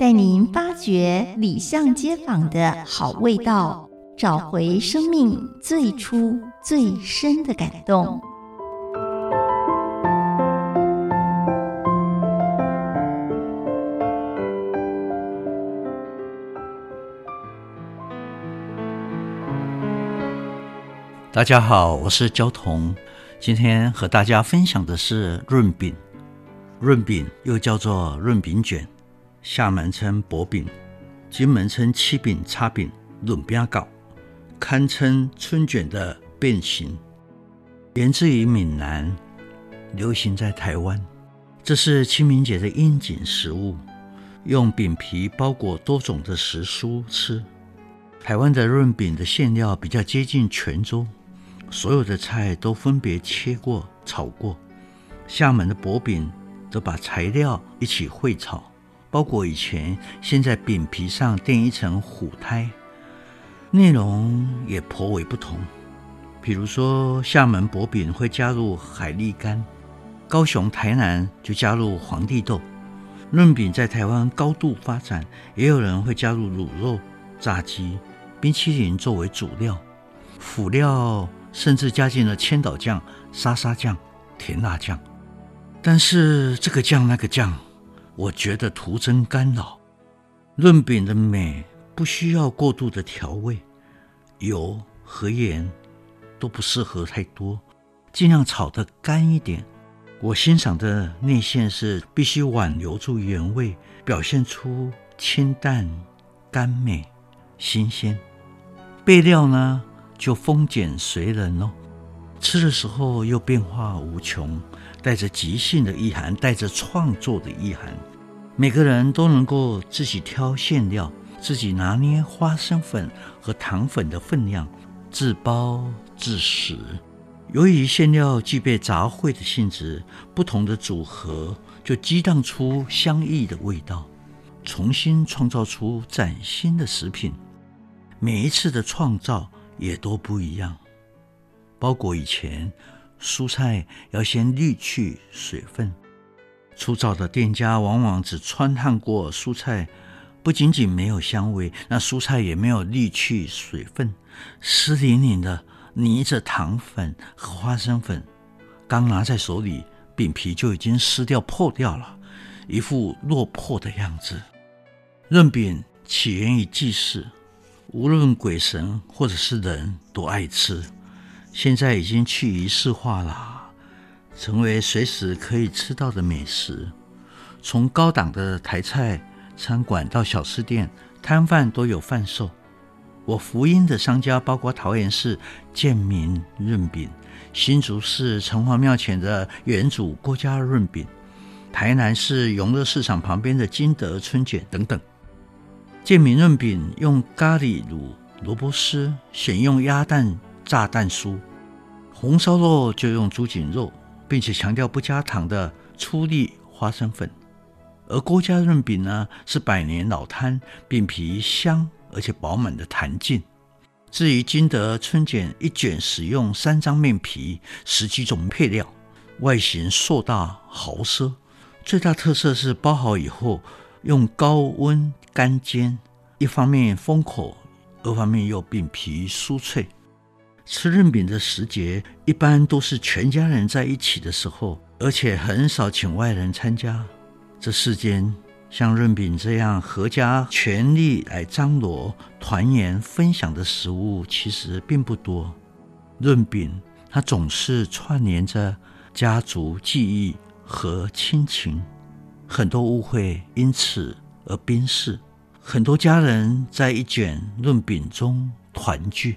带您发掘里巷街坊的好味道，找回生命最初最深的感动。大家好，我是焦桐。今天和大家分享的是润饼。润饼又叫做润饼卷，厦门称薄饼，金门称七饼、叉饼、润饼糕，堪称春卷的变形。源自于闽南，流行在台湾。这是清明节的应景食物，用饼皮包裹多种的时蔬吃。台湾的润饼的馅料比较接近泉州。所有的菜都分别切过、炒过。厦门的薄饼则把材料一起烩炒，包裹以前先在饼皮上垫一层虎胎。内容也颇为不同。比如说，厦门薄饼会加入海蛎干，高雄、台南就加入皇帝豆。润饼在台湾高度发展，也有人会加入卤肉、炸鸡、冰淇淋作为主料，辅料。甚至加进了千岛酱、沙沙酱、甜辣酱，但是这个酱那个酱，我觉得徒增干扰。润饼的美不需要过度的调味，油和盐都不适合太多，尽量炒得干一点。我欣赏的内馅是必须挽留住原味，表现出清淡、甘美、新鲜。备料呢？就丰俭随人喽，吃的时候又变化无穷，带着即兴的意涵，带着创作的意涵。每个人都能够自己挑馅料，自己拿捏花生粉和糖粉的分量，自包自食。由于馅料具备杂烩的性质，不同的组合就激荡出相异的味道，重新创造出崭新的食品。每一次的创造。也都不一样。包裹以前，蔬菜要先滤去水分。粗糙的店家往往只穿烫过蔬菜，不仅仅没有香味，那蔬菜也没有沥去水分，湿淋淋的泥着糖粉和花生粉。刚拿在手里，饼皮就已经湿掉破掉了，一副落魄的样子。润饼起源于祭祀。无论鬼神或者是人都爱吃，现在已经去仪式化了，成为随时可以吃到的美食。从高档的台菜餐馆到小吃店，摊贩都有贩售。我福音的商家包括桃园市建民润饼、新竹市城隍庙前的元祖郭家润饼、台南市永乐市场旁边的金德春卷等等。建民润饼用咖喱卤萝卜丝，选用鸭蛋炸蛋酥；红烧肉就用猪颈肉，并且强调不加糖的粗粒花生粉。而郭家润饼呢，是百年老摊，饼皮香而且饱满的弹劲。至于金德春卷，一卷使用三张面皮，十几种配料，外形硕大豪奢，最大特色是包好以后用高温。干煎，一方面封口，二方面又饼皮酥脆。吃润饼的时节，一般都是全家人在一起的时候，而且很少请外人参加。这世间像润饼这样合家全力来张罗、团圆、分享的食物，其实并不多。润饼它总是串联着家族记忆和亲情，很多误会因此而冰释，很多家人在一卷润饼中团聚。